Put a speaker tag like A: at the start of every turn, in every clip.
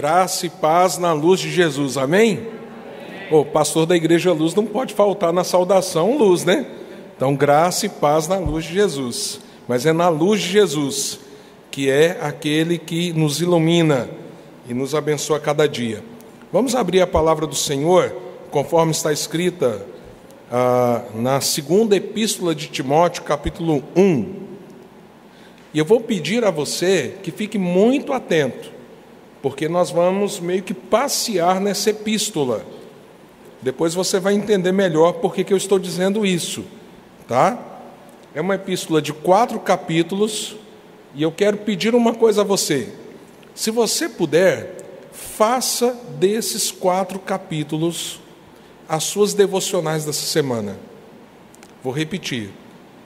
A: Graça e paz na luz de Jesus, amém? O pastor da Igreja Luz não pode faltar na saudação luz, né? Então, graça e paz na luz de Jesus. Mas é na luz de Jesus, que é aquele que nos ilumina e nos abençoa cada dia. Vamos abrir a palavra do Senhor, conforme está escrita ah, na segunda epístola de Timóteo, capítulo 1. E eu vou pedir a você que fique muito atento porque nós vamos meio que passear nessa epístola. Depois você vai entender melhor por que eu estou dizendo isso, tá? É uma epístola de quatro capítulos e eu quero pedir uma coisa a você. Se você puder, faça desses quatro capítulos as suas devocionais dessa semana. Vou repetir.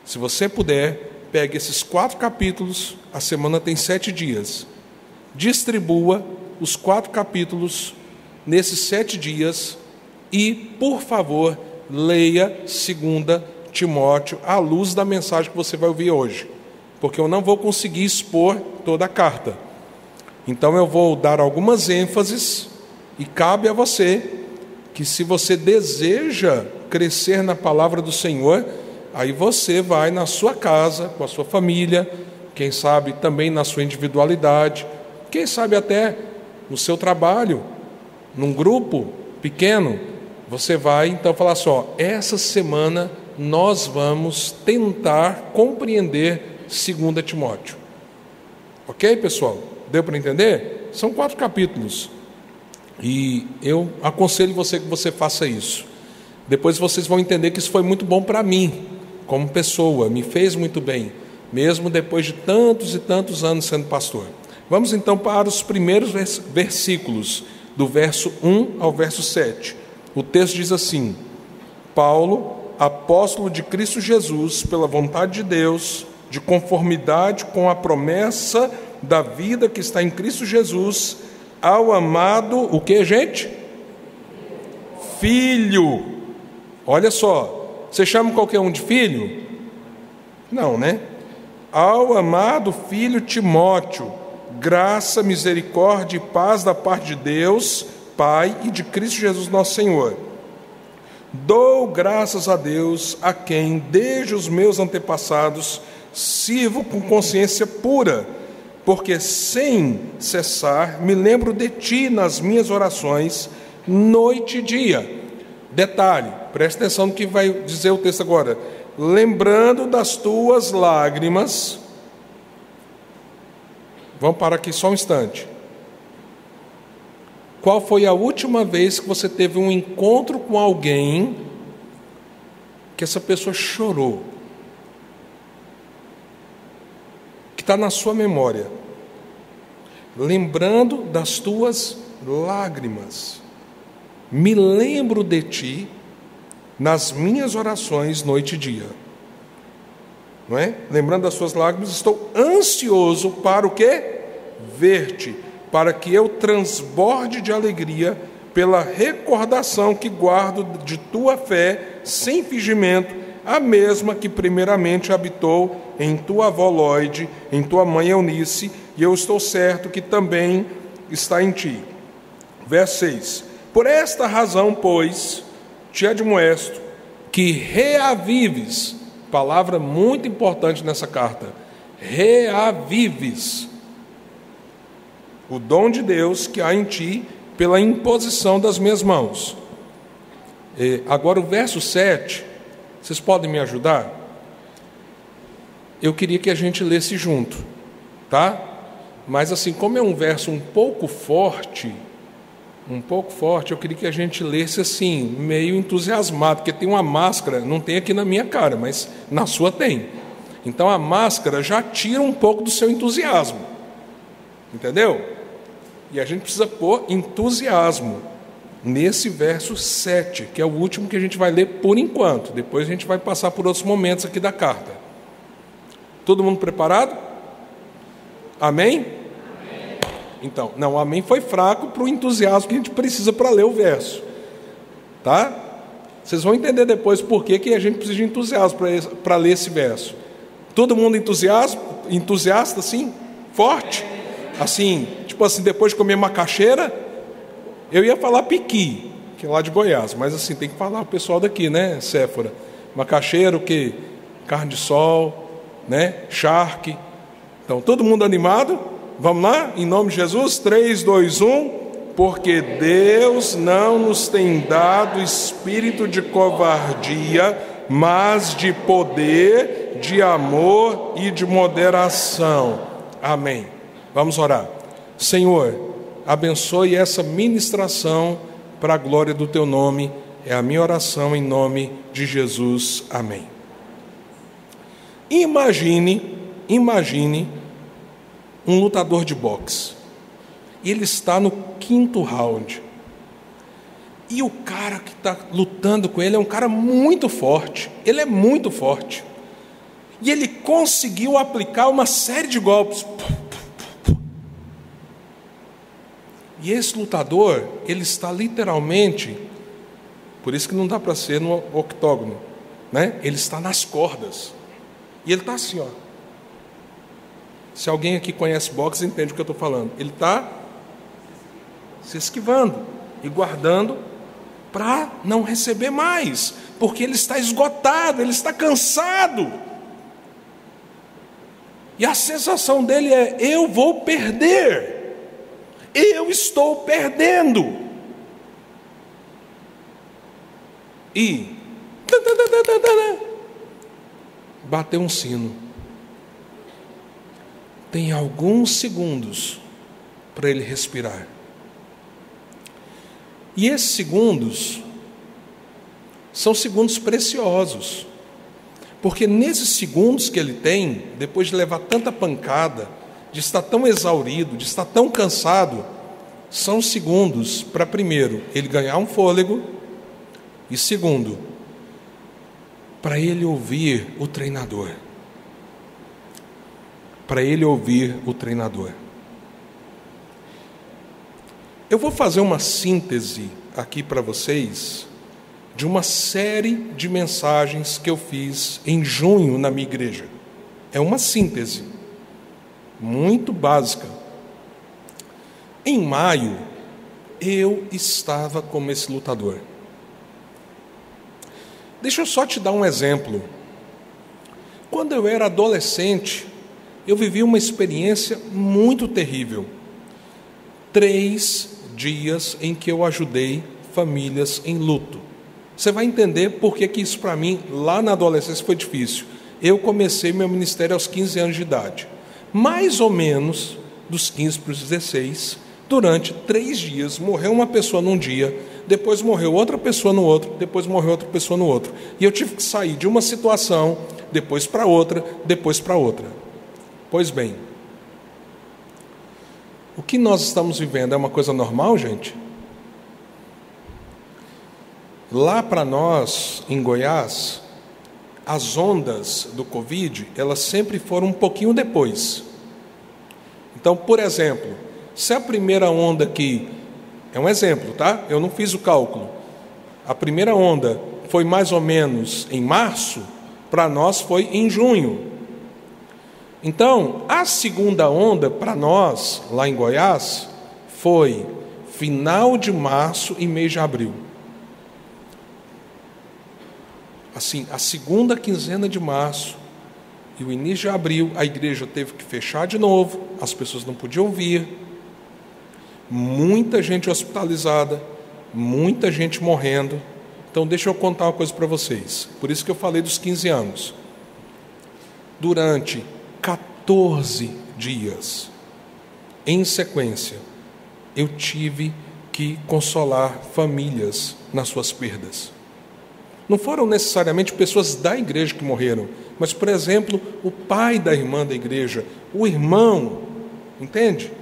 A: Se você puder, pegue esses quatro capítulos, a semana tem sete dias distribua os quatro capítulos nesses sete dias e, por favor, leia 2 Timóteo à luz da mensagem que você vai ouvir hoje, porque eu não vou conseguir expor toda a carta. Então eu vou dar algumas ênfases e cabe a você que se você deseja crescer na palavra do Senhor, aí você vai na sua casa, com a sua família, quem sabe também na sua individualidade, quem sabe até no seu trabalho, num grupo pequeno, você vai então falar só, essa semana nós vamos tentar compreender 2 Timóteo. Ok, pessoal? Deu para entender? São quatro capítulos. E eu aconselho você que você faça isso. Depois vocês vão entender que isso foi muito bom para mim, como pessoa, me fez muito bem, mesmo depois de tantos e tantos anos sendo pastor. Vamos então para os primeiros versículos, do verso 1 ao verso 7. O texto diz assim: Paulo, apóstolo de Cristo Jesus, pela vontade de Deus, de conformidade com a promessa da vida que está em Cristo Jesus, ao amado, o que, gente? Filho. Olha só, você chama qualquer um de filho? Não, né? Ao amado filho Timóteo graça, misericórdia e paz da parte de Deus, Pai e de Cristo Jesus nosso Senhor. Dou graças a Deus, a quem, desde os meus antepassados, sirvo com consciência pura, porque sem cessar me lembro de ti nas minhas orações, noite e dia. Detalhe, preste atenção no que vai dizer o texto agora. Lembrando das tuas lágrimas, Vamos parar aqui só um instante. Qual foi a última vez que você teve um encontro com alguém que essa pessoa chorou? Que está na sua memória. Lembrando das tuas lágrimas. Me lembro de ti nas minhas orações noite e dia não é? Lembrando das suas lágrimas, estou ansioso para o quê? Ver-te, para que eu transborde de alegria pela recordação que guardo de tua fé sem fingimento, a mesma que primeiramente habitou em tua avó Lloyd, em tua mãe Eunice, e eu estou certo que também está em ti. Verso 6: Por esta razão, pois, te admoesto que reavives palavra muito importante nessa carta: reavives o dom de Deus que há em ti pela imposição das minhas mãos. E agora, o verso 7, vocês podem me ajudar? Eu queria que a gente lesse junto, tá? Mas, assim, como é um verso um pouco forte, um pouco forte, eu queria que a gente lesse assim, meio entusiasmado, porque tem uma máscara, não tem aqui na minha cara, mas na sua tem. Então a máscara já tira um pouco do seu entusiasmo. Entendeu? E a gente precisa pôr entusiasmo nesse verso 7, que é o último que a gente vai ler por enquanto. Depois a gente vai passar por outros momentos aqui da carta. Todo mundo preparado? Amém? Então, não, amém foi fraco para o entusiasmo que a gente precisa para ler o verso. Tá? Vocês vão entender depois por que, que a gente precisa de entusiasmo para ler esse verso. Todo mundo entusiasmo, entusiasta assim? Forte? Assim, tipo assim, depois de comer macaxeira, eu ia falar piqui, que é lá de Goiás, mas assim, tem que falar o pessoal daqui, né, Séfora? Macaxeira, o que? Carne de sol, né? Charque. Então, todo mundo animado? Vamos lá? Em nome de Jesus, 3, 2, 1 porque Deus não nos tem dado espírito de covardia, mas de poder, de amor e de moderação. Amém. Vamos orar. Senhor, abençoe essa ministração para a glória do teu nome. É a minha oração em nome de Jesus. Amém. Imagine, imagine um lutador de boxe. Ele está no quinto round. E o cara que está lutando com ele é um cara muito forte. Ele é muito forte. E ele conseguiu aplicar uma série de golpes. E esse lutador, ele está literalmente, por isso que não dá para ser no octógono, né? Ele está nas cordas. E ele está assim, ó. Se alguém aqui conhece boxe, entende o que eu estou falando. Ele está se esquivando e guardando para não receber mais, porque ele está esgotado, ele está cansado. E a sensação dele é: eu vou perder, eu estou perdendo. E bateu um sino. Tem alguns segundos para ele respirar. E esses segundos são segundos preciosos, porque nesses segundos que ele tem, depois de levar tanta pancada, de estar tão exaurido, de estar tão cansado, são segundos para, primeiro, ele ganhar um fôlego, e segundo, para ele ouvir o treinador. Para ele ouvir o treinador. Eu vou fazer uma síntese aqui para vocês de uma série de mensagens que eu fiz em junho na minha igreja. É uma síntese muito básica. Em maio, eu estava como esse lutador. Deixa eu só te dar um exemplo. Quando eu era adolescente, eu vivi uma experiência muito terrível. Três dias em que eu ajudei famílias em luto. Você vai entender por que, que isso para mim, lá na adolescência, foi difícil. Eu comecei meu ministério aos 15 anos de idade. Mais ou menos dos 15 para os 16, durante três dias, morreu uma pessoa num dia, depois morreu outra pessoa no outro, depois morreu outra pessoa no outro. E eu tive que sair de uma situação, depois para outra, depois para outra. Pois bem, o que nós estamos vivendo é uma coisa normal, gente? Lá para nós, em Goiás, as ondas do Covid, elas sempre foram um pouquinho depois. Então, por exemplo, se a primeira onda aqui, é um exemplo, tá? Eu não fiz o cálculo. A primeira onda foi mais ou menos em março, para nós foi em junho. Então, a segunda onda para nós, lá em Goiás, foi final de março e mês de abril. Assim, a segunda quinzena de março e o início de abril, a igreja teve que fechar de novo, as pessoas não podiam vir, muita gente hospitalizada, muita gente morrendo. Então, deixa eu contar uma coisa para vocês. Por isso que eu falei dos 15 anos. Durante 14 dias em sequência, eu tive que consolar famílias nas suas perdas. Não foram necessariamente pessoas da igreja que morreram, mas, por exemplo, o pai da irmã da igreja, o irmão, entende?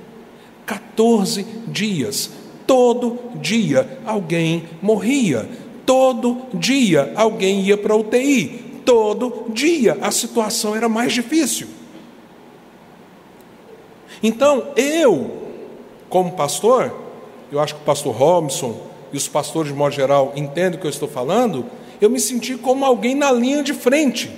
A: 14 dias, todo dia alguém morria, todo dia alguém ia para a UTI, todo dia a situação era mais difícil. Então, eu, como pastor, eu acho que o pastor Robson e os pastores de modo geral entendem o que eu estou falando, eu me senti como alguém na linha de frente.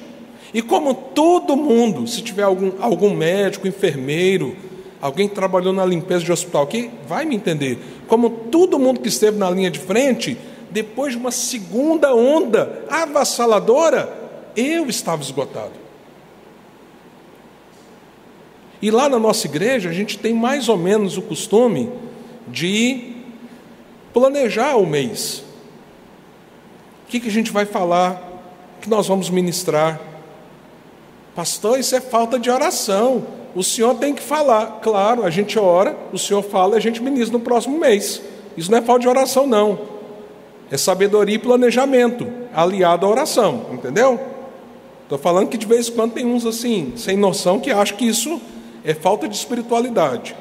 A: E como todo mundo, se tiver algum, algum médico, enfermeiro, Alguém trabalhou na limpeza de hospital aqui vai me entender. Como todo mundo que esteve na linha de frente, depois de uma segunda onda avassaladora, eu estava esgotado. E lá na nossa igreja, a gente tem mais ou menos o costume de planejar o mês. O que, que a gente vai falar? O que nós vamos ministrar? Pastor, isso é falta de oração. O senhor tem que falar. Claro, a gente ora, o senhor fala e a gente ministra no próximo mês. Isso não é falta de oração, não. É sabedoria e planejamento, aliado à oração, entendeu? Estou falando que de vez em quando tem uns assim, sem noção, que acham que isso é falta de espiritualidade.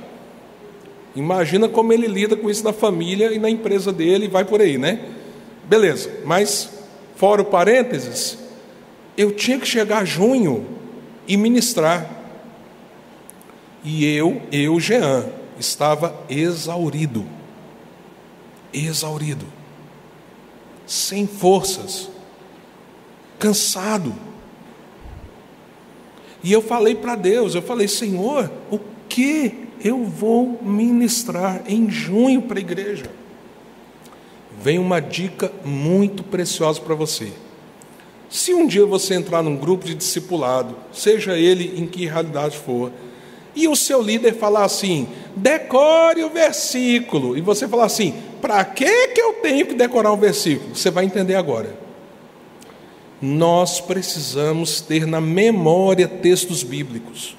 A: Imagina como ele lida com isso na família e na empresa dele e vai por aí, né? Beleza, mas fora o parênteses, eu tinha que chegar junho e ministrar. E eu, eu, Jean, estava exaurido. Exaurido. Sem forças. Cansado. E eu falei para Deus, eu falei, Senhor, o que eu vou ministrar em junho para a igreja? Vem uma dica muito preciosa para você. Se um dia você entrar num grupo de discipulado, seja ele em que realidade for, e o seu líder falar assim: decore o versículo, e você falar assim: para que, que eu tenho que decorar o versículo? Você vai entender agora. Nós precisamos ter na memória textos bíblicos.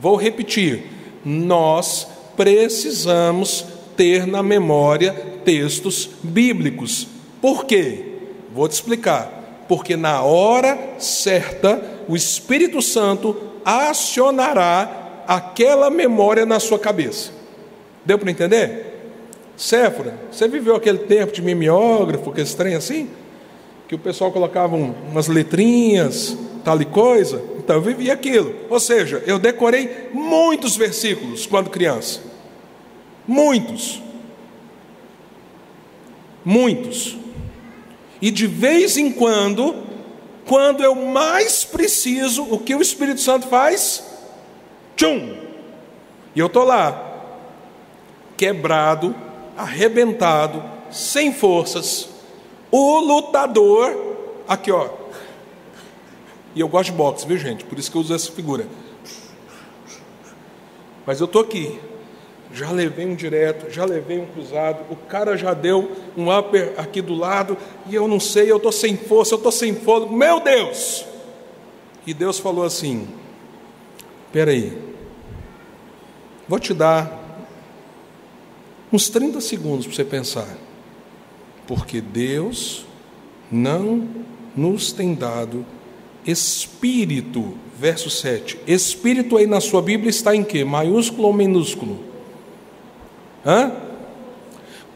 A: Vou repetir: nós precisamos ter na memória textos bíblicos. Por quê? Vou te explicar. Porque na hora certa, o Espírito Santo acionará aquela memória na sua cabeça. Deu para entender? Séfora, você viveu aquele tempo de mimeógrafo, aquele trem assim? Que o pessoal colocava umas letrinhas, tal e coisa. Então eu vivi aquilo. Ou seja, eu decorei muitos versículos quando criança. Muitos. Muitos. E de vez em quando, quando eu mais preciso, o que o Espírito Santo faz? Tchum! E eu estou lá, quebrado, arrebentado, sem forças, o lutador, aqui ó. E eu gosto de boxe, viu gente? Por isso que eu uso essa figura. Mas eu estou aqui, já levei um direto, já levei um cruzado, o cara já deu um upper aqui do lado, e eu não sei, eu estou sem força, eu estou sem fôlego, meu Deus! E Deus falou assim: peraí, Vou te dar uns 30 segundos para você pensar. Porque Deus não nos tem dado espírito, verso 7. Espírito aí na sua Bíblia está em quê? Maiúsculo ou minúsculo? Hã?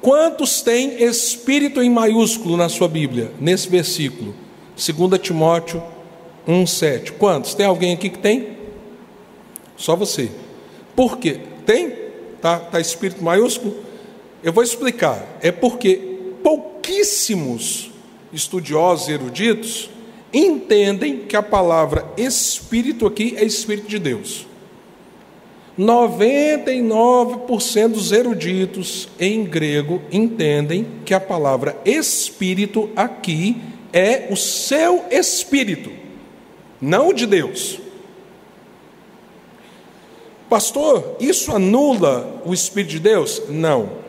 A: Quantos têm espírito em maiúsculo na sua Bíblia, nesse versículo? 2 Timóteo 1,7. Quantos? Tem alguém aqui que tem? Só você. Por quê? Tem? Tá, tá espírito maiúsculo? Eu vou explicar. É porque pouquíssimos estudiosos eruditos entendem que a palavra espírito aqui é espírito de Deus. 99% dos eruditos em grego entendem que a palavra espírito aqui é o seu espírito, não o de Deus. Pastor, isso anula o Espírito de Deus? Não.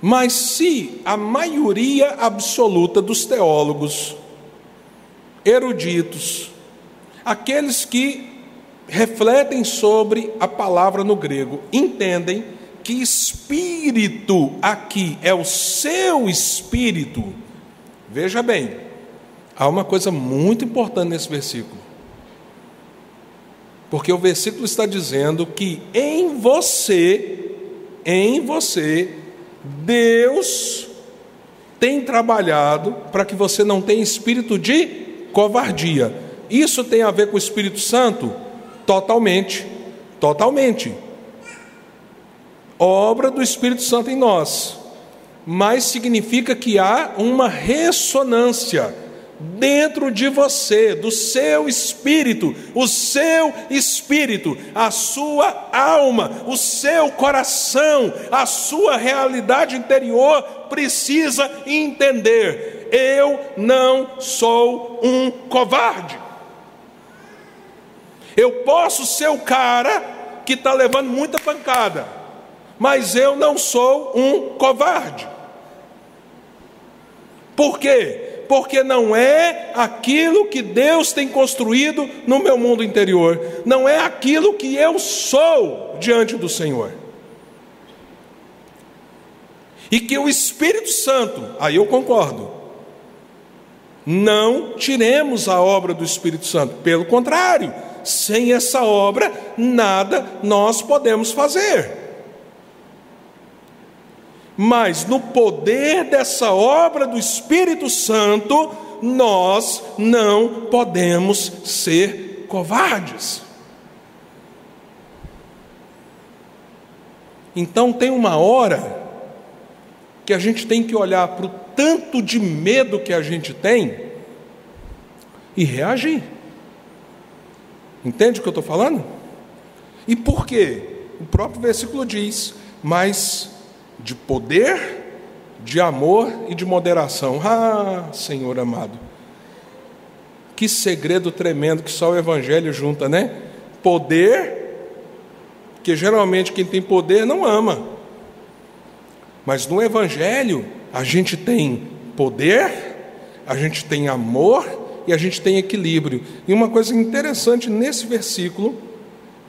A: Mas se a maioria absoluta dos teólogos, eruditos, aqueles que refletem sobre a palavra no grego, entendem que espírito aqui é o seu espírito, veja bem, há uma coisa muito importante nesse versículo. Porque o versículo está dizendo que em você, em você, Deus tem trabalhado para que você não tenha espírito de covardia. Isso tem a ver com o Espírito Santo? Totalmente. Totalmente. Obra do Espírito Santo em nós. Mas significa que há uma ressonância dentro de você, do seu espírito, o seu espírito, a sua alma, o seu coração, a sua realidade interior precisa entender: eu não sou um covarde. Eu posso ser o cara que está levando muita pancada, mas eu não sou um covarde. Por quê? Porque não é aquilo que Deus tem construído no meu mundo interior, não é aquilo que eu sou diante do Senhor. E que o Espírito Santo, aí eu concordo, não tiremos a obra do Espírito Santo, pelo contrário, sem essa obra, nada nós podemos fazer. Mas no poder dessa obra do Espírito Santo, nós não podemos ser covardes. Então tem uma hora que a gente tem que olhar para o tanto de medo que a gente tem e reagir. Entende o que eu estou falando? E por quê? O próprio versículo diz: mas de poder, de amor e de moderação. Ah, Senhor amado, que segredo tremendo que só o Evangelho junta, né? Poder, que geralmente quem tem poder não ama, mas no Evangelho a gente tem poder, a gente tem amor e a gente tem equilíbrio. E uma coisa interessante nesse versículo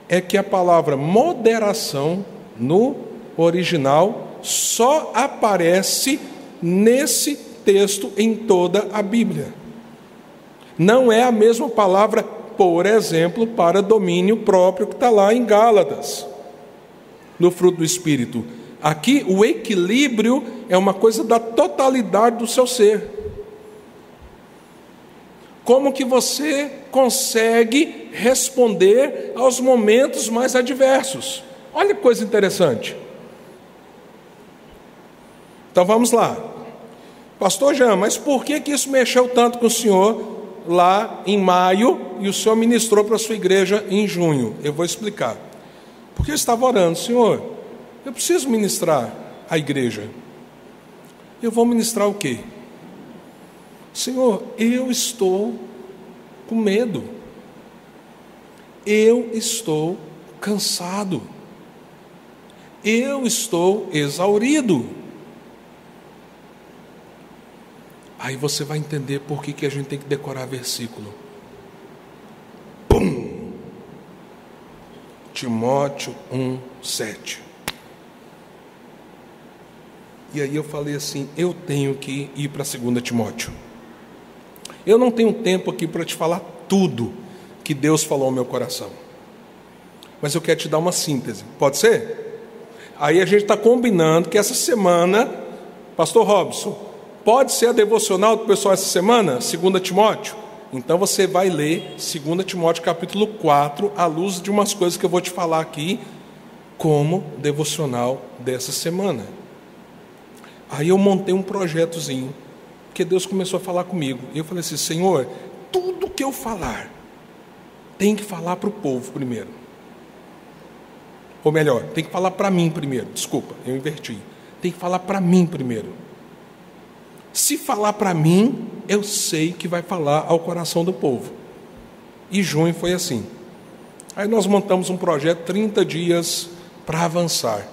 A: é que a palavra moderação no original só aparece nesse texto em toda a Bíblia. Não é a mesma palavra, por exemplo, para domínio próprio que está lá em Gálatas, no fruto do Espírito. Aqui, o equilíbrio é uma coisa da totalidade do seu ser como que você consegue responder aos momentos mais adversos. Olha que coisa interessante. Então vamos lá. Pastor Jean, mas por que, que isso mexeu tanto com o senhor lá em maio e o senhor ministrou para a sua igreja em junho? Eu vou explicar. Porque eu estava orando, Senhor, eu preciso ministrar a igreja. Eu vou ministrar o quê? Senhor, eu estou com medo. Eu estou cansado. Eu estou exaurido. Aí você vai entender por que, que a gente tem que decorar versículo. Pum! Timóteo 1, 7. E aí eu falei assim: eu tenho que ir para 2 Timóteo. Eu não tenho tempo aqui para te falar tudo que Deus falou ao meu coração. Mas eu quero te dar uma síntese. Pode ser? Aí a gente está combinando que essa semana, Pastor Robson, pode ser a devocional do pessoal essa semana, 2 Timóteo? Então você vai ler 2 Timóteo capítulo 4, à luz de umas coisas que eu vou te falar aqui, como devocional dessa semana. Aí eu montei um projetozinho porque Deus começou a falar comigo. E eu falei assim: Senhor, tudo que eu falar, tem que falar para o povo primeiro. Ou melhor, tem que falar para mim primeiro. Desculpa, eu inverti. Tem que falar para mim primeiro. Se falar para mim, eu sei que vai falar ao coração do povo. E junho foi assim. Aí nós montamos um projeto 30 dias para avançar.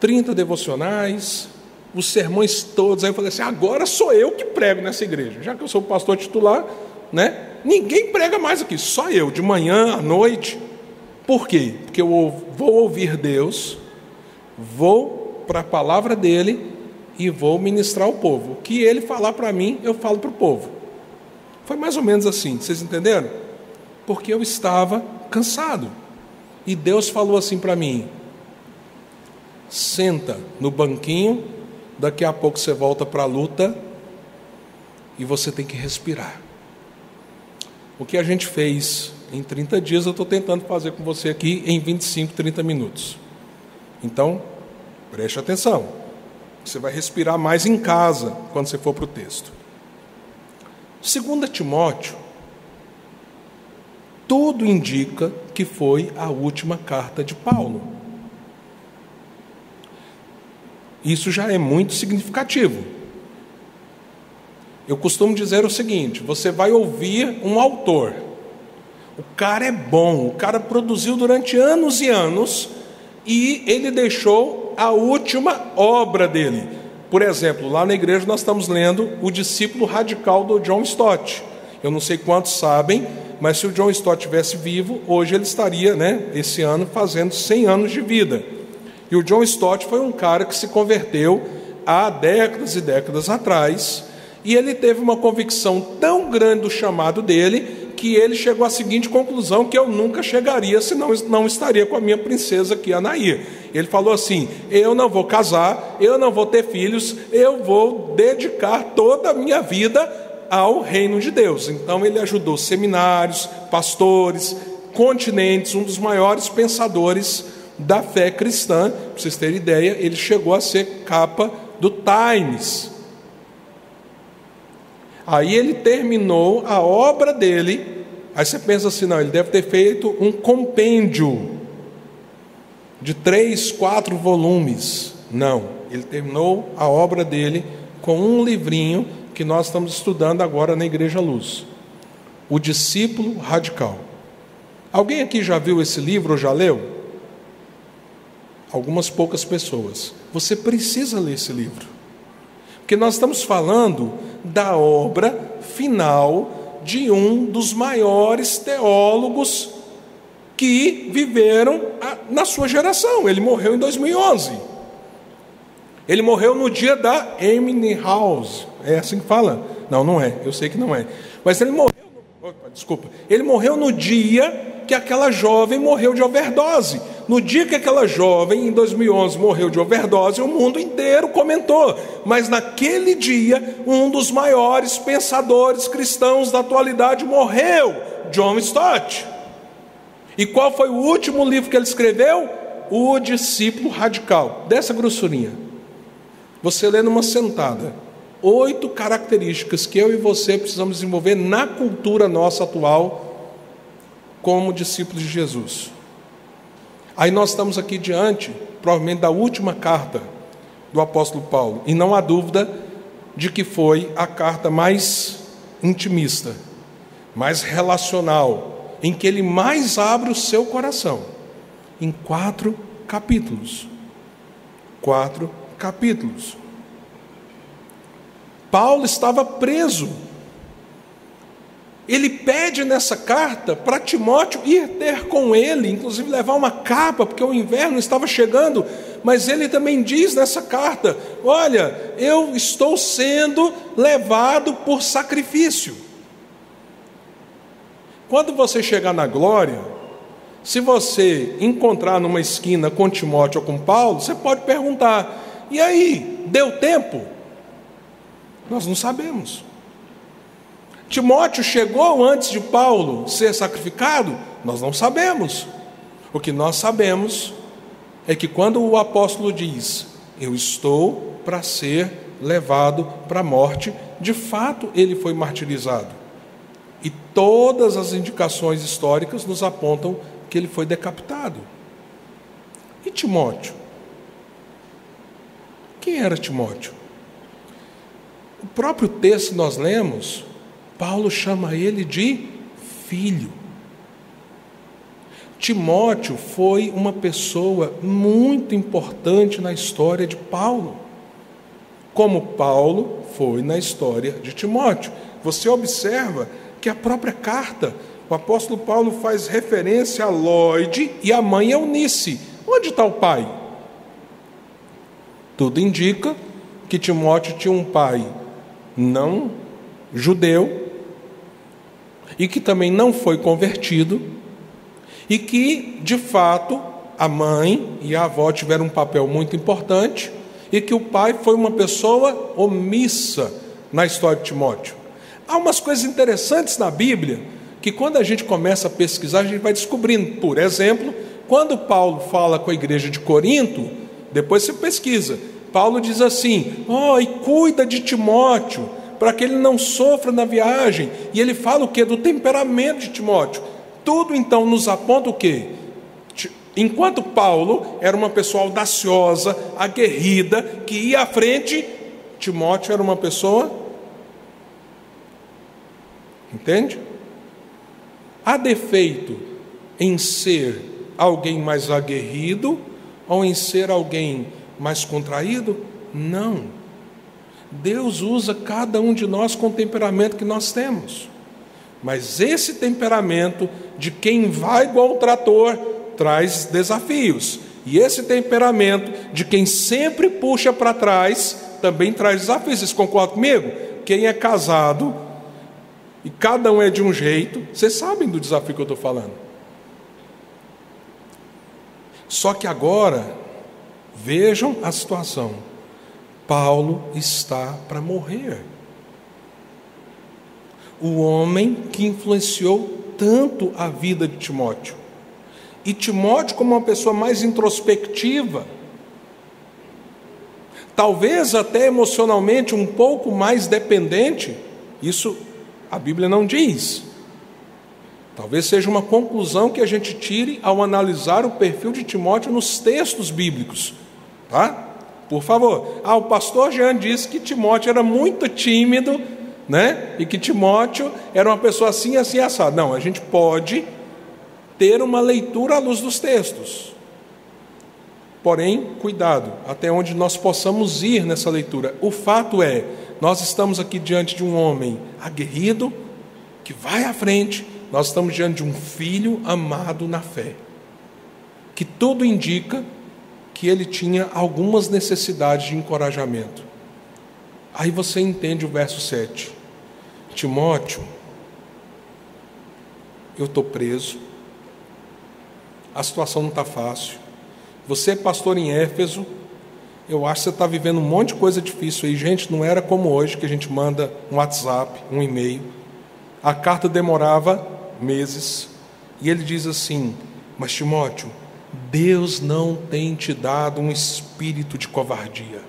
A: 30 devocionais, os sermões todos. Aí eu falei assim: agora sou eu que prego nessa igreja, já que eu sou o pastor titular, né? Ninguém prega mais aqui, só eu, de manhã à noite. Por quê? Porque eu vou ouvir Deus, vou para a palavra dele e vou ministrar ao povo. O que ele falar para mim, eu falo para o povo. Foi mais ou menos assim, vocês entenderam? Porque eu estava cansado. E Deus falou assim para mim: senta no banquinho daqui a pouco você volta para a luta e você tem que respirar. O que a gente fez em 30 dias, eu estou tentando fazer com você aqui em 25, 30 minutos. Então, preste atenção. Você vai respirar mais em casa quando você for para o texto. Segundo Timóteo, tudo indica que foi a última carta de Paulo. Isso já é muito significativo. Eu costumo dizer o seguinte: você vai ouvir um autor, o cara é bom, o cara produziu durante anos e anos e ele deixou a última obra dele. Por exemplo, lá na igreja nós estamos lendo O Discípulo Radical do John Stott. Eu não sei quantos sabem, mas se o John Stott tivesse vivo, hoje ele estaria, né, esse ano, fazendo 100 anos de vida. E o John Stott foi um cara que se converteu há décadas e décadas atrás, e ele teve uma convicção tão grande do chamado dele que ele chegou à seguinte conclusão: que eu nunca chegaria se não, não estaria com a minha princesa aqui, Anaí. Ele falou assim: eu não vou casar, eu não vou ter filhos, eu vou dedicar toda a minha vida ao reino de Deus. Então ele ajudou seminários, pastores, continentes, um dos maiores pensadores da fé cristã. Para vocês terem ideia, ele chegou a ser capa do Times. Aí ele terminou a obra dele. Aí você pensa assim: não, ele deve ter feito um compêndio de três, quatro volumes. Não, ele terminou a obra dele com um livrinho que nós estamos estudando agora na Igreja Luz: O Discípulo Radical. Alguém aqui já viu esse livro ou já leu? Algumas poucas pessoas. Você precisa ler esse livro. Porque nós estamos falando da obra final de um dos maiores teólogos que viveram na sua geração. Ele morreu em 2011. Ele morreu no dia da Emily House. É assim que fala? Não, não é. Eu sei que não é. Mas ele morreu. Opa, desculpa. Ele morreu no dia que aquela jovem morreu de overdose. No dia que aquela jovem, em 2011, morreu de overdose, o mundo inteiro comentou. Mas naquele dia, um dos maiores pensadores cristãos da atualidade morreu, John Stott. E qual foi o último livro que ele escreveu? O Discípulo Radical, dessa grossurinha. Você lê numa sentada. Oito características que eu e você precisamos desenvolver na cultura nossa atual como discípulos de Jesus. Aí nós estamos aqui diante, provavelmente, da última carta do apóstolo Paulo, e não há dúvida de que foi a carta mais intimista, mais relacional, em que ele mais abre o seu coração, em quatro capítulos. Quatro capítulos. Paulo estava preso ele pede nessa carta para Timóteo ir ter com ele, inclusive levar uma capa, porque o inverno estava chegando, mas ele também diz nessa carta: Olha, eu estou sendo levado por sacrifício. Quando você chegar na glória, se você encontrar numa esquina com Timóteo ou com Paulo, você pode perguntar: E aí, deu tempo? Nós não sabemos. Timóteo chegou antes de Paulo ser sacrificado? Nós não sabemos. O que nós sabemos é que quando o apóstolo diz: Eu estou para ser levado para a morte, de fato ele foi martirizado. E todas as indicações históricas nos apontam que ele foi decapitado. E Timóteo? Quem era Timóteo? O próprio texto que nós lemos Paulo chama ele de filho. Timóteo foi uma pessoa muito importante na história de Paulo, como Paulo foi na história de Timóteo. Você observa que a própria carta, o apóstolo Paulo faz referência a Lloyd e a mãe Eunice. Onde está o pai? Tudo indica que Timóteo tinha um pai não judeu, e que também não foi convertido, e que, de fato, a mãe e a avó tiveram um papel muito importante, e que o pai foi uma pessoa omissa na história de Timóteo. Há umas coisas interessantes na Bíblia que, quando a gente começa a pesquisar, a gente vai descobrindo. Por exemplo, quando Paulo fala com a igreja de Corinto, depois você pesquisa, Paulo diz assim: Oh, e cuida de Timóteo, para que ele não sofra na viagem. E ele fala o que? Do temperamento de Timóteo. Tudo então nos aponta o que? Enquanto Paulo era uma pessoa audaciosa, aguerrida, que ia à frente, Timóteo era uma pessoa. Entende? Há defeito em ser alguém mais aguerrido ou em ser alguém mais contraído? Não. Deus usa cada um de nós com o temperamento que nós temos. Mas esse temperamento de quem vai igual o trator traz desafios. E esse temperamento de quem sempre puxa para trás também traz desafios. Vocês concordam comigo? Quem é casado e cada um é de um jeito, vocês sabem do desafio que eu estou falando. Só que agora, vejam a situação. Paulo está para morrer. O homem que influenciou tanto a vida de Timóteo. E Timóteo, como uma pessoa mais introspectiva, talvez até emocionalmente um pouco mais dependente, isso a Bíblia não diz. Talvez seja uma conclusão que a gente tire ao analisar o perfil de Timóteo nos textos bíblicos, tá? Por favor. Ah, o pastor Jean disse que Timóteo era muito tímido, né? E que Timóteo era uma pessoa assim, assim, assado. Não, a gente pode ter uma leitura à luz dos textos. Porém, cuidado, até onde nós possamos ir nessa leitura. O fato é, nós estamos aqui diante de um homem aguerrido, que vai à frente, nós estamos diante de um filho amado na fé, que tudo indica que ele tinha algumas necessidades de encorajamento. Aí você entende o verso 7. Timóteo, eu estou preso, a situação não está fácil. Você é pastor em Éfeso, eu acho que você está vivendo um monte de coisa difícil aí. Gente, não era como hoje que a gente manda um WhatsApp, um e-mail. A carta demorava meses. E ele diz assim: Mas Timóteo, Deus não tem te dado um espírito de covardia.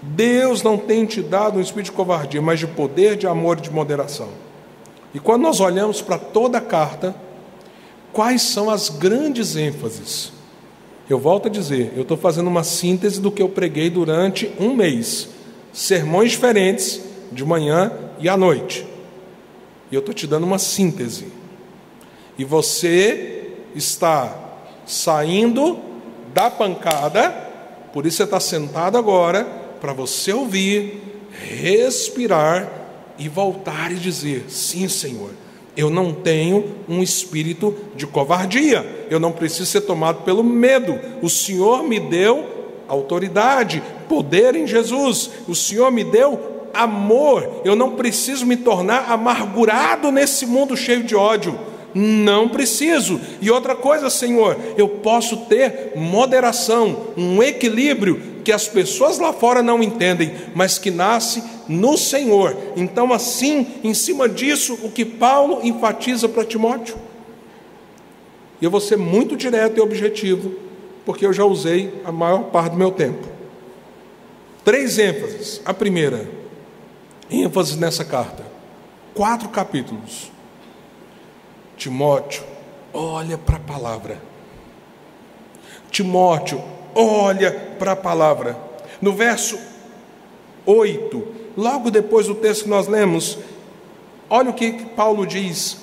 A: Deus não tem te dado um espírito de covardia, mas de poder, de amor e de moderação. E quando nós olhamos para toda a carta, quais são as grandes ênfases? Eu volto a dizer, eu estou fazendo uma síntese do que eu preguei durante um mês. Sermões diferentes, de manhã e à noite. E eu estou te dando uma síntese. E você está saindo da pancada, por isso você está sentado agora, para você ouvir, respirar e voltar e dizer: Sim, Senhor, eu não tenho um espírito de covardia, eu não preciso ser tomado pelo medo. O Senhor me deu autoridade, poder em Jesus, o Senhor me deu amor, eu não preciso me tornar amargurado nesse mundo cheio de ódio. Não preciso. E outra coisa, Senhor, eu posso ter moderação, um equilíbrio que as pessoas lá fora não entendem, mas que nasce no Senhor. Então, assim, em cima disso, o que Paulo enfatiza para Timóteo. E eu vou ser muito direto e objetivo, porque eu já usei a maior parte do meu tempo. Três ênfases. A primeira, ênfase nessa carta. Quatro capítulos. Timóteo, olha para a palavra. Timóteo, olha para a palavra. No verso 8, logo depois do texto que nós lemos, olha o que Paulo diz: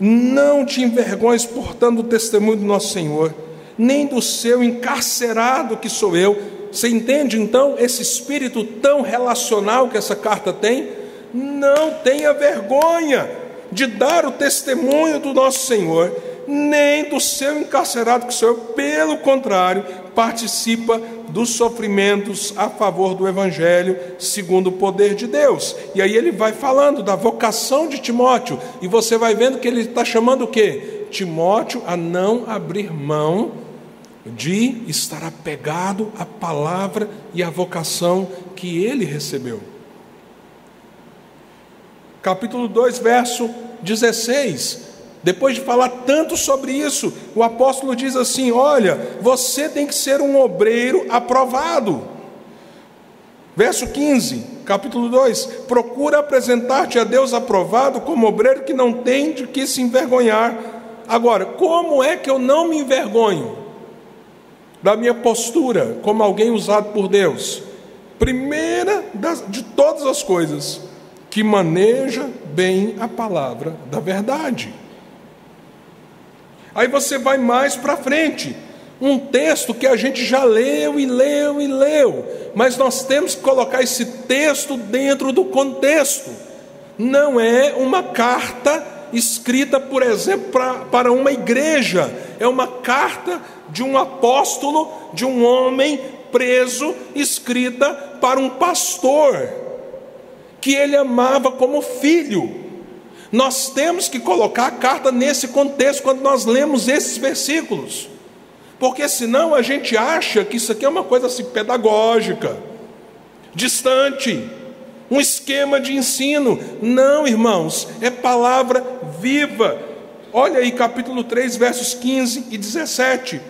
A: Não te envergonhes portando o testemunho do nosso Senhor, nem do seu encarcerado que sou eu. Você entende então esse espírito tão relacional que essa carta tem? Não tenha vergonha de dar o testemunho do nosso Senhor, nem do seu encarcerado que sou eu, pelo contrário, participa dos sofrimentos a favor do Evangelho, segundo o poder de Deus. E aí ele vai falando da vocação de Timóteo, e você vai vendo que ele está chamando o quê? Timóteo a não abrir mão de estar apegado à palavra e à vocação que ele recebeu capítulo 2, verso 16. Depois de falar tanto sobre isso, o apóstolo diz assim: Olha, você tem que ser um obreiro aprovado. Verso 15, capítulo 2: Procura apresentar-te a Deus aprovado como obreiro que não tem de que se envergonhar. Agora, como é que eu não me envergonho da minha postura como alguém usado por Deus? Primeira de todas as coisas, que maneja bem a palavra da verdade. Aí você vai mais para frente, um texto que a gente já leu e leu e leu, mas nós temos que colocar esse texto dentro do contexto. Não é uma carta escrita, por exemplo, pra, para uma igreja, é uma carta de um apóstolo, de um homem preso, escrita para um pastor, que ele amava como filho. Nós temos que colocar a carta nesse contexto quando nós lemos esses versículos. Porque senão a gente acha que isso aqui é uma coisa assim pedagógica, distante, um esquema de ensino. Não, irmãos, é palavra viva. Olha aí capítulo 3, versos 15 e 17.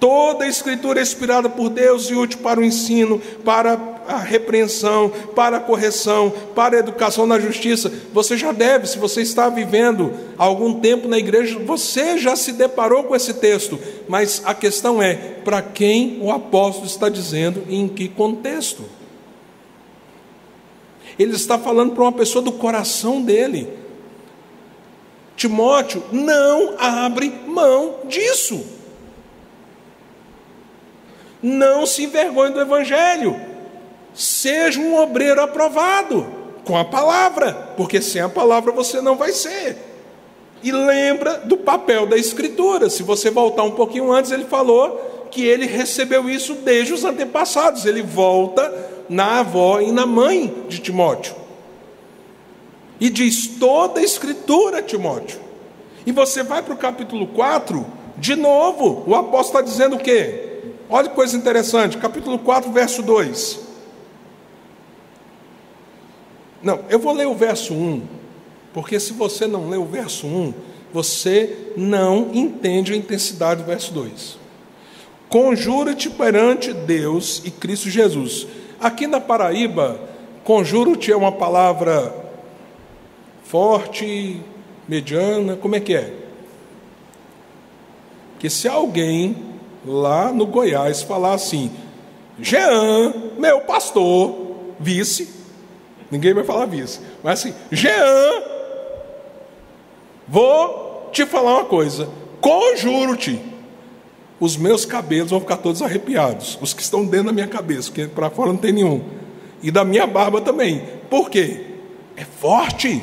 A: Toda a escritura é inspirada por Deus e útil para o ensino, para a repreensão, para a correção, para a educação na justiça. Você já deve, se você está vivendo algum tempo na igreja, você já se deparou com esse texto. Mas a questão é: para quem o apóstolo está dizendo e em que contexto? Ele está falando para uma pessoa do coração dele. Timóteo, não abre mão disso. Não se envergonhe do Evangelho. Seja um obreiro aprovado com a palavra, porque sem a palavra você não vai ser. E lembra do papel da Escritura. Se você voltar um pouquinho antes, ele falou que ele recebeu isso desde os antepassados. Ele volta na avó e na mãe de Timóteo. E diz toda a Escritura, Timóteo. E você vai para o capítulo 4, de novo, o apóstolo está dizendo o quê? Olha que coisa interessante, capítulo 4, verso 2. Não, eu vou ler o verso 1, porque se você não ler o verso 1, você não entende a intensidade do verso 2. Conjura-te perante Deus e Cristo Jesus. Aqui na Paraíba, conjuro-te é uma palavra forte, mediana, como é que é? Que se alguém lá no Goiás falar assim: Jean, meu pastor, vice, ninguém vai falar vice, mas assim, Jean, vou te falar uma coisa, conjuro-te, os meus cabelos vão ficar todos arrepiados, os que estão dentro da minha cabeça, porque para fora não tem nenhum, e da minha barba também, por quê? É forte.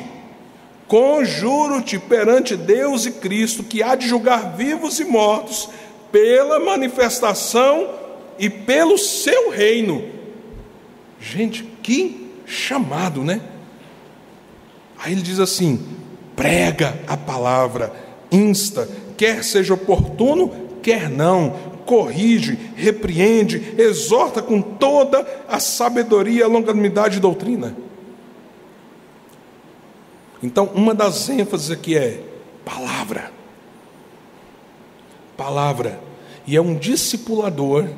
A: Conjuro-te perante Deus e Cristo, que há de julgar vivos e mortos pela manifestação e pelo seu reino. Gente, que chamado, né? Aí ele diz assim: prega a palavra, insta, quer seja oportuno, quer não, corrige, repreende, exorta com toda a sabedoria, longanimidade e doutrina. Então, uma das ênfases aqui é palavra palavra. E é um discipulador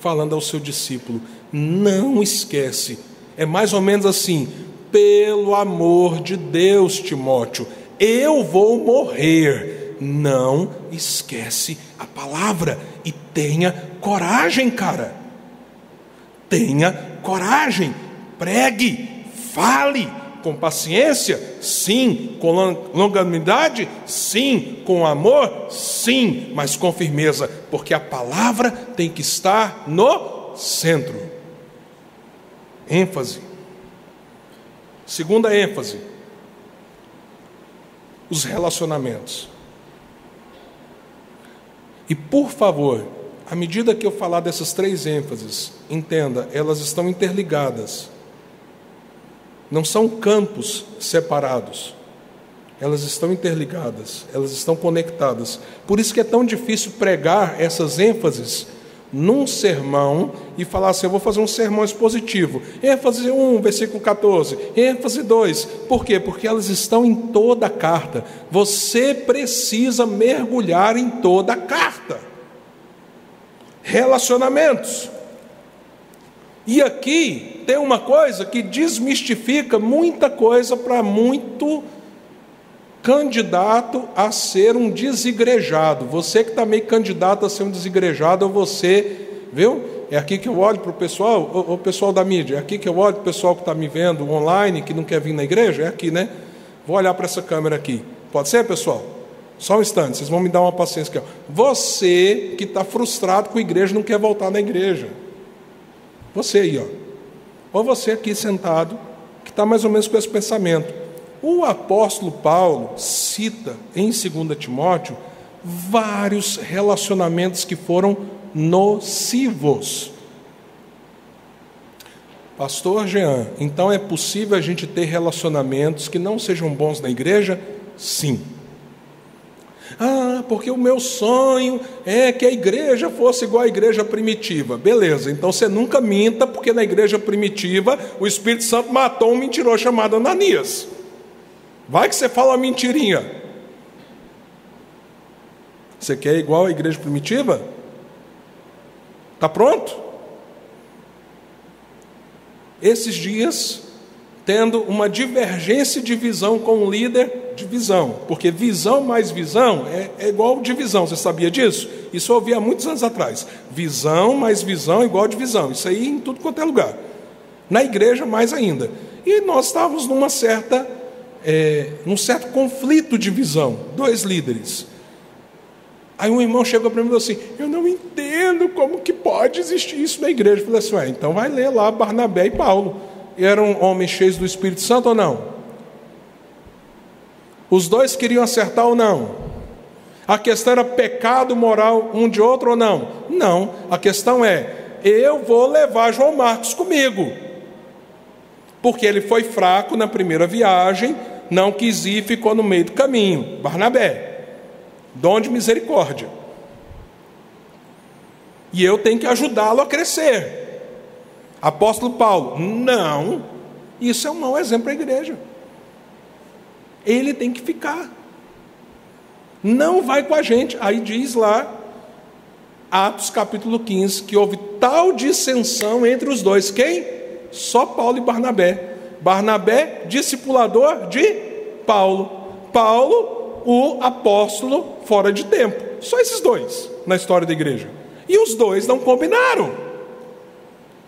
A: falando ao seu discípulo: não esquece. É mais ou menos assim: pelo amor de Deus, Timóteo, eu vou morrer. Não esquece a palavra e tenha coragem, cara. Tenha coragem, pregue, fale, com paciência? Sim. Com longanimidade? Sim. Com amor? Sim. Mas com firmeza, porque a palavra tem que estar no centro. ênfase. Segunda ênfase: os relacionamentos. E por favor, à medida que eu falar dessas três ênfases, entenda, elas estão interligadas. Não são campos separados. Elas estão interligadas, elas estão conectadas. Por isso que é tão difícil pregar essas ênfases num sermão e falar assim: eu vou fazer um sermão expositivo. ênfase 1, versículo 14. ênfase 2. Por quê? Porque elas estão em toda a carta. Você precisa mergulhar em toda a carta. Relacionamentos. E aqui tem uma coisa que desmistifica muita coisa para muito candidato a ser um desigrejado. Você que está meio candidato a ser um desigrejado, ou você, viu? É aqui que eu olho para o pessoal, o, o pessoal da mídia, é aqui que eu olho para o pessoal que está me vendo online, que não quer vir na igreja, é aqui, né? Vou olhar para essa câmera aqui. Pode ser, pessoal? Só um instante, vocês vão me dar uma paciência aqui. Você que está frustrado com a igreja não quer voltar na igreja. Você aí, ó. Ou você aqui sentado, que está mais ou menos com esse pensamento. O apóstolo Paulo cita em 2 Timóteo vários relacionamentos que foram nocivos. Pastor Jean, então é possível a gente ter relacionamentos que não sejam bons na igreja? Sim. Ah, porque o meu sonho é que a igreja fosse igual à igreja primitiva. Beleza, então você nunca minta, porque na igreja primitiva o Espírito Santo matou um mentiroso chamado Ananias. Vai que você fala mentirinha. Você quer igual à igreja primitiva? Está pronto? Esses dias, tendo uma divergência de visão com o líder de visão, porque visão mais visão é, é igual divisão, você sabia disso? Isso eu ouvi há muitos anos atrás. Visão mais visão é igual divisão, isso aí em tudo quanto é lugar. Na igreja, mais ainda. E nós estávamos numa certa é, num certo conflito de visão, dois líderes. Aí um irmão chegou para mim e falou assim: Eu não entendo como que pode existir isso na igreja. Eu falei assim: Ué, então vai ler lá Barnabé e Paulo. Eram homens cheios do Espírito Santo ou não? Os dois queriam acertar ou não? A questão era pecado moral um de outro ou não? Não. A questão é: eu vou levar João Marcos comigo. Porque ele foi fraco na primeira viagem, não quis ir, ficou no meio do caminho. Barnabé, dom de misericórdia. E eu tenho que ajudá-lo a crescer. Apóstolo Paulo, não. Isso é um mau exemplo para a igreja. Ele tem que ficar. Não vai com a gente. Aí diz lá, Atos capítulo 15, que houve tal dissensão entre os dois. Quem? Só Paulo e Barnabé. Barnabé, discipulador de Paulo. Paulo, o apóstolo fora de tempo. Só esses dois na história da igreja. E os dois não combinaram.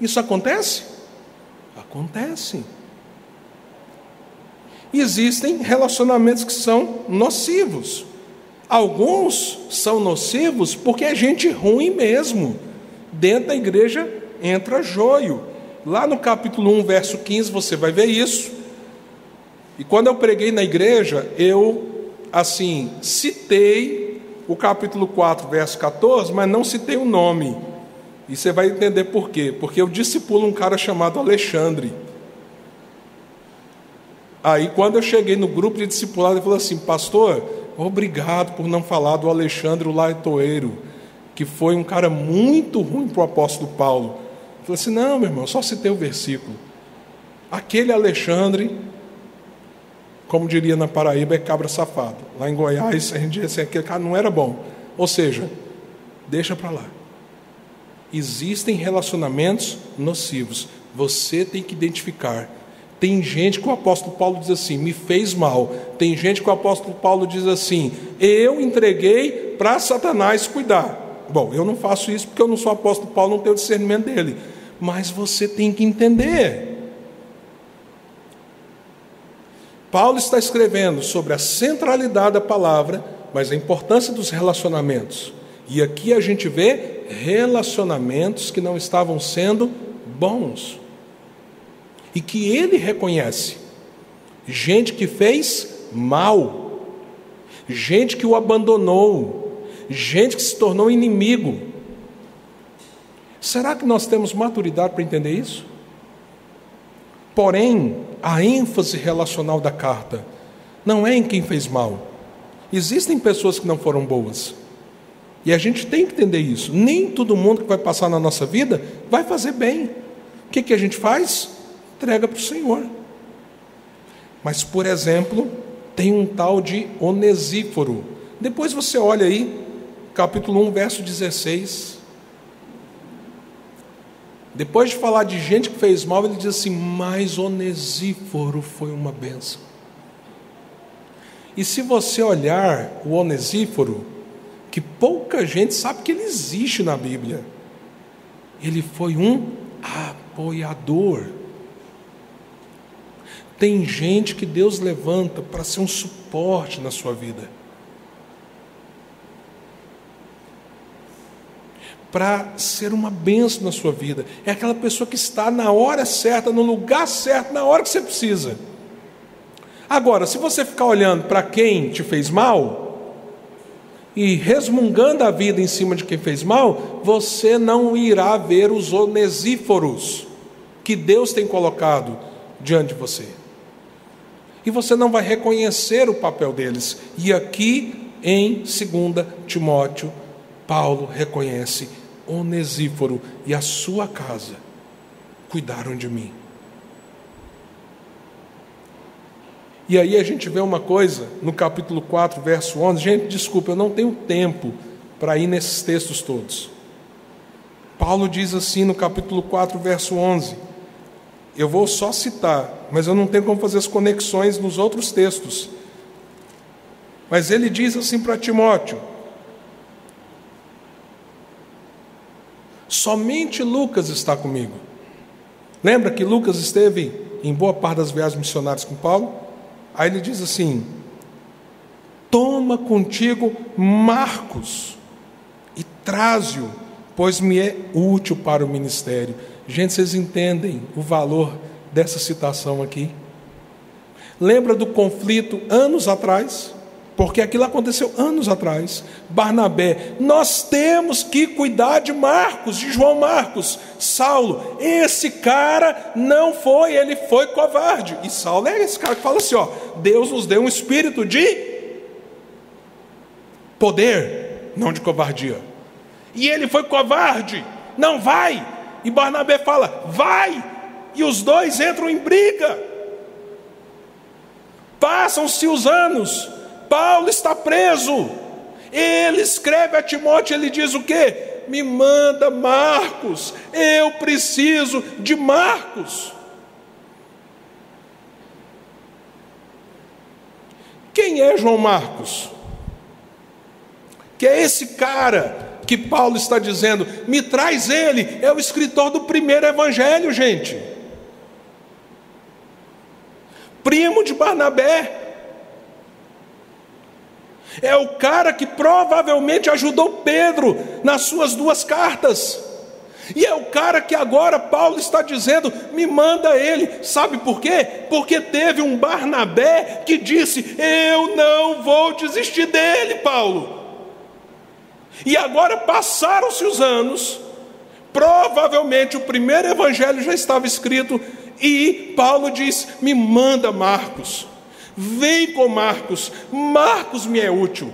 A: Isso acontece? Acontece. Existem relacionamentos que são nocivos. Alguns são nocivos porque é gente ruim mesmo. Dentro da igreja entra joio. Lá no capítulo 1, verso 15, você vai ver isso. E quando eu preguei na igreja, eu, assim, citei o capítulo 4, verso 14, mas não citei o nome. E você vai entender por quê. Porque eu discipulo um cara chamado Alexandre. Aí, quando eu cheguei no grupo de discipulado, ele falou assim: Pastor, obrigado por não falar do Alexandre Laitoeiro, que foi um cara muito ruim para o apóstolo Paulo. Falei assim: não, meu irmão, só citei o versículo. Aquele Alexandre, como diria na Paraíba, é cabra safado. Lá em Goiás, a gente dizia assim: aquele cara não era bom. Ou seja, deixa para lá. Existem relacionamentos nocivos. Você tem que identificar. Tem gente que o apóstolo Paulo diz assim: me fez mal. Tem gente que o apóstolo Paulo diz assim: eu entreguei para Satanás cuidar. Bom, eu não faço isso porque eu não sou apóstolo Paulo, não tenho discernimento dele. Mas você tem que entender. Paulo está escrevendo sobre a centralidade da palavra, mas a importância dos relacionamentos. E aqui a gente vê relacionamentos que não estavam sendo bons. E que ele reconhece. Gente que fez mal. Gente que o abandonou gente que se tornou inimigo. Será que nós temos maturidade para entender isso? Porém, a ênfase relacional da carta não é em quem fez mal. Existem pessoas que não foram boas. E a gente tem que entender isso. Nem todo mundo que vai passar na nossa vida vai fazer bem. O que, que a gente faz? Entrega para o Senhor. Mas, por exemplo, tem um tal de Onesíforo. Depois você olha aí capítulo 1, verso 16. Depois de falar de gente que fez mal, ele diz assim: Mas Onesíforo foi uma benção. E se você olhar o Onesíforo, que pouca gente sabe que ele existe na Bíblia, ele foi um apoiador. Tem gente que Deus levanta para ser um suporte na sua vida. para ser uma benção na sua vida. É aquela pessoa que está na hora certa, no lugar certo, na hora que você precisa. Agora, se você ficar olhando para quem te fez mal e resmungando a vida em cima de quem fez mal, você não irá ver os onesíforos que Deus tem colocado diante de você. E você não vai reconhecer o papel deles. E aqui em 2 Timóteo, Paulo reconhece Onesíforo e a sua casa cuidaram de mim. E aí a gente vê uma coisa no capítulo 4, verso 11. Gente, desculpa, eu não tenho tempo para ir nesses textos todos. Paulo diz assim no capítulo 4, verso 11. Eu vou só citar, mas eu não tenho como fazer as conexões nos outros textos. Mas ele diz assim para Timóteo: Somente Lucas está comigo. Lembra que Lucas esteve em boa parte das viagens missionárias com Paulo? Aí ele diz assim: Toma contigo Marcos e traze-o, pois me é útil para o ministério. Gente, vocês entendem o valor dessa citação aqui? Lembra do conflito anos atrás? porque aquilo aconteceu anos atrás. Barnabé, nós temos que cuidar de Marcos, de João Marcos. Saulo, esse cara não foi, ele foi covarde. E Saulo é esse cara que fala assim: ó, Deus nos deu um espírito de poder, não de covardia. E ele foi covarde, não vai. E Barnabé fala: vai. E os dois entram em briga. Passam-se os anos, Paulo está preso. Ele escreve a Timóteo, ele diz o quê? Me manda Marcos, eu preciso de Marcos. Quem é João Marcos? Que é esse cara que Paulo está dizendo, me traz ele, é o escritor do primeiro evangelho, gente. Primo de Barnabé, é o cara que provavelmente ajudou Pedro nas suas duas cartas. E é o cara que agora Paulo está dizendo: me manda ele. Sabe por quê? Porque teve um Barnabé que disse: eu não vou desistir dele, Paulo. E agora passaram-se os anos, provavelmente o primeiro evangelho já estava escrito, e Paulo diz: me manda Marcos. Vem com Marcos, Marcos me é útil.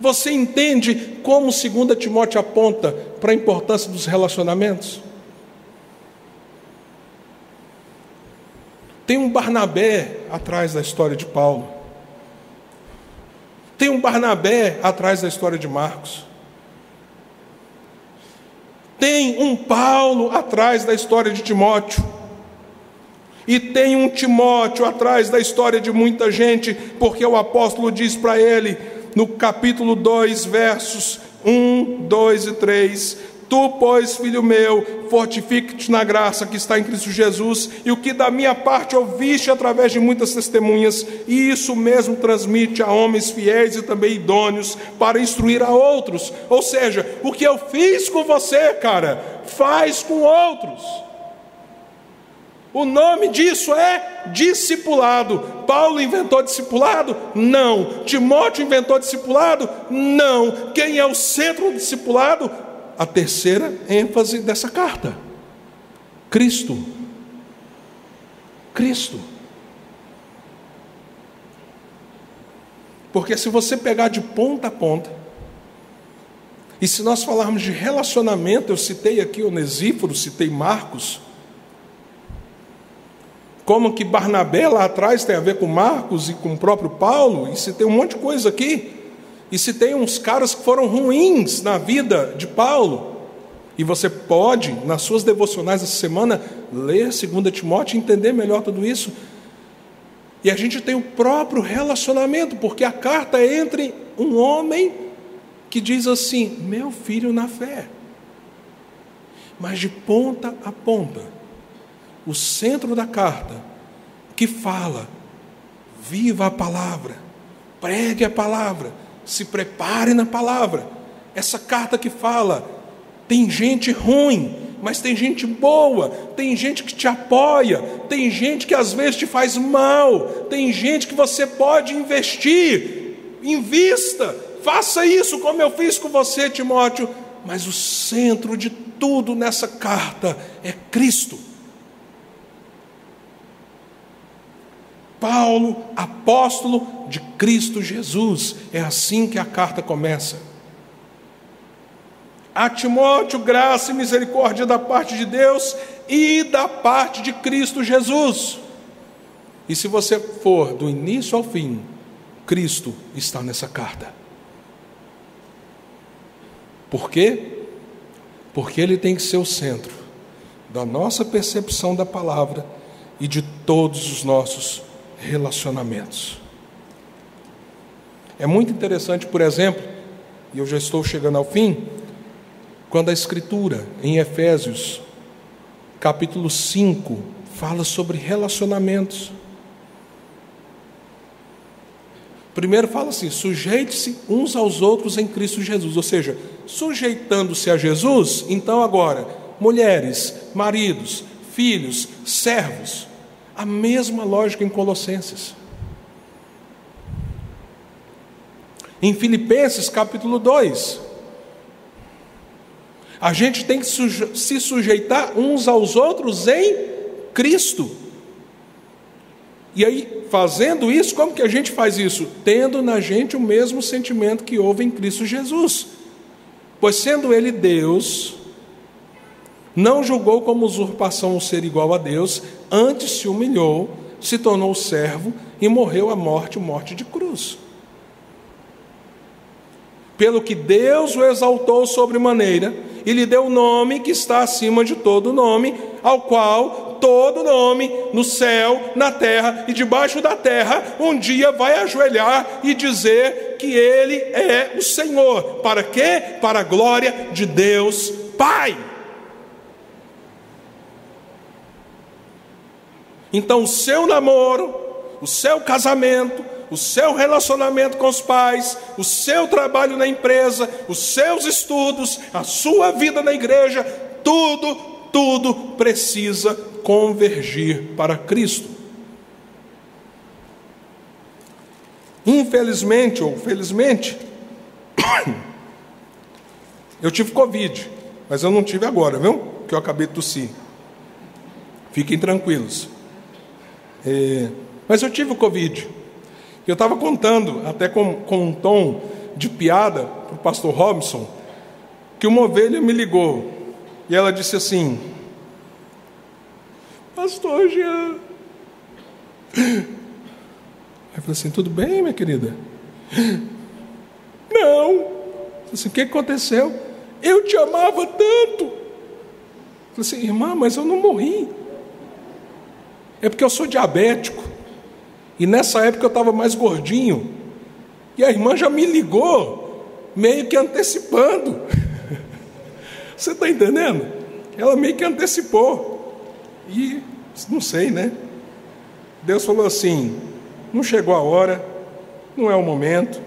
A: Você entende como 2 Timóteo aponta para a importância dos relacionamentos? Tem um Barnabé atrás da história de Paulo. Tem um Barnabé atrás da história de Marcos. Tem um Paulo atrás da história de Timóteo. E tem um Timóteo atrás da história de muita gente, porque o apóstolo diz para ele, no capítulo 2, versos 1, 2 e 3: Tu, pois, filho meu, fortifique-te na graça que está em Cristo Jesus, e o que da minha parte ouviste através de muitas testemunhas, e isso mesmo transmite a homens fiéis e também idôneos para instruir a outros. Ou seja, o que eu fiz com você, cara, faz com outros. O nome disso é discipulado. Paulo inventou discipulado? Não. Timóteo inventou discipulado? Não. Quem é o centro do discipulado? A terceira ênfase dessa carta: Cristo. Cristo. Porque se você pegar de ponta a ponta, e se nós falarmos de relacionamento, eu citei aqui Onesíforo, citei Marcos, como que Barnabé lá atrás tem a ver com Marcos e com o próprio Paulo, e se tem um monte de coisa aqui, e se tem uns caras que foram ruins na vida de Paulo, E você pode, nas suas devocionais essa semana, ler 2 Timóteo e entender melhor tudo isso. E a gente tem o próprio relacionamento, porque a carta é entre um homem que diz assim: meu filho na fé. Mas de ponta a ponta, o centro da carta, que fala: viva a palavra, pregue a palavra, se prepare na palavra. Essa carta que fala, tem gente ruim, mas tem gente boa, tem gente que te apoia, tem gente que às vezes te faz mal, tem gente que você pode investir, invista, faça isso como eu fiz com você, Timóteo, mas o centro de tudo nessa carta é Cristo. Paulo, apóstolo de Cristo Jesus, é assim que a carta começa. A Timóteo, graça e misericórdia da parte de Deus e da parte de Cristo Jesus. E se você for do início ao fim, Cristo está nessa carta. Por quê? Porque ele tem que ser o centro da nossa percepção da palavra e de todos os nossos relacionamentos. É muito interessante, por exemplo, e eu já estou chegando ao fim, quando a Escritura, em Efésios, capítulo 5, fala sobre relacionamentos. Primeiro fala assim: sujeite-se uns aos outros em Cristo Jesus, ou seja, sujeitando-se a Jesus, então agora, mulheres, maridos, filhos, servos, a mesma lógica em Colossenses. Em Filipenses capítulo 2, a gente tem que se sujeitar uns aos outros em Cristo. E aí, fazendo isso, como que a gente faz isso? Tendo na gente o mesmo sentimento que houve em Cristo Jesus. Pois sendo Ele Deus, não julgou como usurpação o ser igual a Deus, antes se humilhou, se tornou servo e morreu a morte, morte de cruz pelo que Deus o exaltou sobremaneira e lhe deu o nome que está acima de todo nome, ao qual todo nome no céu, na terra e debaixo da terra um dia vai ajoelhar e dizer que ele é o Senhor. Para quê? Para a glória de Deus Pai. Então, o seu namoro, o seu casamento, o seu relacionamento com os pais, o seu trabalho na empresa, os seus estudos, a sua vida na igreja, tudo, tudo precisa convergir para Cristo. Infelizmente ou felizmente, eu tive Covid, mas eu não tive agora, viu? Que eu acabei de tossir. Fiquem tranquilos. É, mas eu tive o Covid. Eu estava contando, até com, com um tom de piada, para o pastor Robson, que uma ovelha me ligou e ela disse assim: Pastor Jean. Aí eu falei assim: Tudo bem, minha querida? Não. Assim: O que aconteceu? Eu te amava tanto. Eu falei assim: Irmã, mas eu não morri. É porque eu sou diabético. E nessa época eu estava mais gordinho. E a irmã já me ligou, meio que antecipando. Você está entendendo? Ela meio que antecipou. E não sei, né? Deus falou assim: não chegou a hora, não é o momento.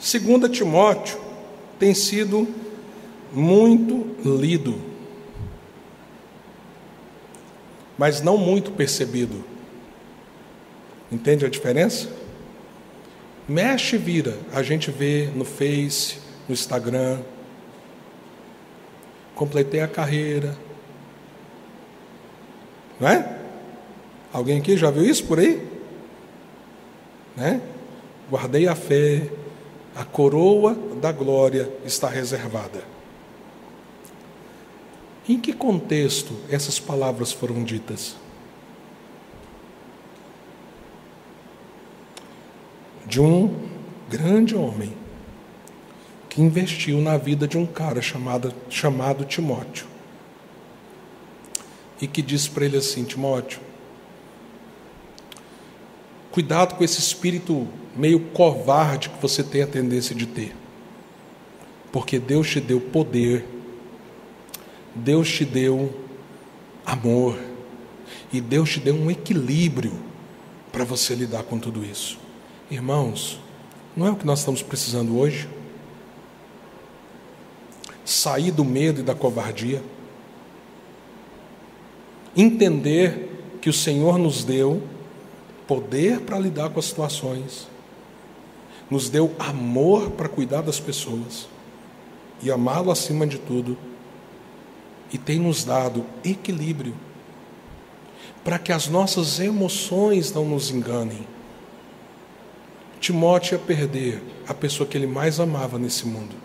A: Segunda Timóteo tem sido muito lido, mas não muito percebido. Entende a diferença? Mexe e vira. A gente vê no Face, no Instagram. Completei a carreira. Não é? Alguém aqui já viu isso por aí? Né? Guardei a fé, a coroa da glória está reservada. Em que contexto essas palavras foram ditas? de um grande homem que investiu na vida de um cara chamado, chamado Timóteo. E que disse para ele assim: Timóteo, cuidado com esse espírito meio covarde que você tem a tendência de ter. Porque Deus te deu poder, Deus te deu amor, e Deus te deu um equilíbrio para você lidar com tudo isso. Irmãos, não é o que nós estamos precisando hoje? Sair do medo e da covardia. Entender que o Senhor nos deu poder para lidar com as situações, nos deu amor para cuidar das pessoas e amá-lo acima de tudo, e tem nos dado equilíbrio para que as nossas emoções não nos enganem. Timóteo ia perder a pessoa que ele mais amava nesse mundo.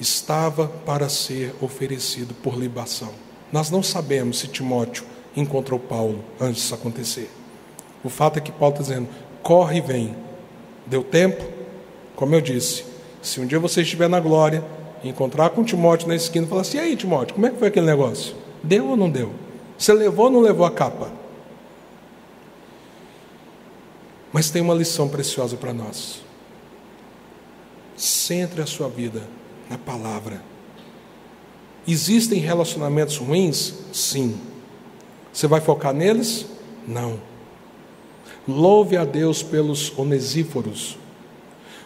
A: Estava para ser oferecido por libação. Nós não sabemos se Timóteo encontrou Paulo antes disso acontecer. O fato é que Paulo está dizendo: corre e vem. Deu tempo? Como eu disse, se um dia você estiver na glória, encontrar com Timóteo na esquina e falar assim: e aí, Timóteo, como é que foi aquele negócio? Deu ou não deu? Você levou ou não levou a capa? Mas tem uma lição preciosa para nós. Centre a sua vida na palavra. Existem relacionamentos ruins? Sim. Você vai focar neles? Não. Louve a Deus pelos onesíforos.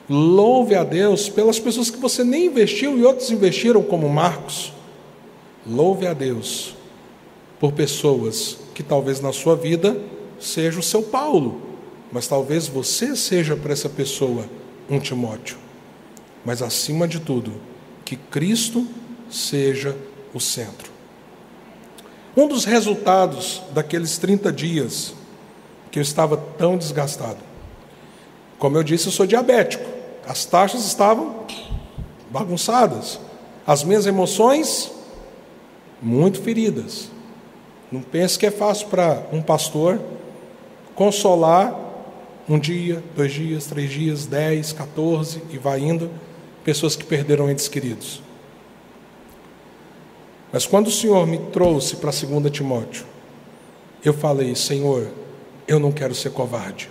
A: Louve a Deus pelas pessoas que você nem investiu e outros investiram, como Marcos. Louve a Deus por pessoas que talvez na sua vida seja o seu Paulo, mas talvez você seja para essa pessoa um Timóteo. Mas acima de tudo, que Cristo seja o centro. Um dos resultados daqueles 30 dias que eu estava tão desgastado. Como eu disse, eu sou diabético. As taxas estavam bagunçadas. As minhas emoções muito feridas. Não pense que é fácil para um pastor consolar um dia, dois dias, três dias, dez, quatorze e vai indo pessoas que perderam entes queridos. Mas quando o Senhor me trouxe para 2 Timóteo, eu falei: Senhor, eu não quero ser covarde.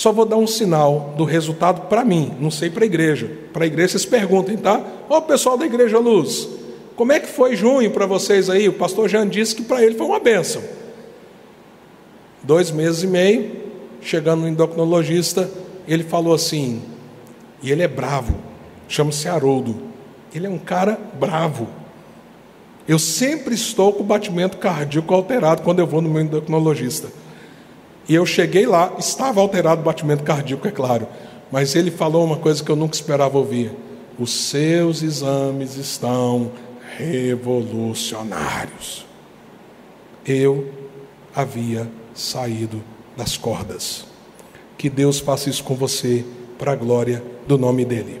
A: Só vou dar um sinal do resultado para mim, não sei para a igreja. Para a igreja vocês perguntem, tá? Ó, pessoal da Igreja Luz, como é que foi junho para vocês aí? O pastor Jean disse que para ele foi uma bênção. Dois meses e meio, chegando no endocrinologista, ele falou assim, e ele é bravo, chama-se Haroldo. Ele é um cara bravo. Eu sempre estou com o batimento cardíaco alterado quando eu vou no meu endocrinologista. E eu cheguei lá, estava alterado o batimento cardíaco, é claro, mas ele falou uma coisa que eu nunca esperava ouvir: os seus exames estão revolucionários. Eu havia saído das cordas. Que Deus faça isso com você, para a glória do nome dEle.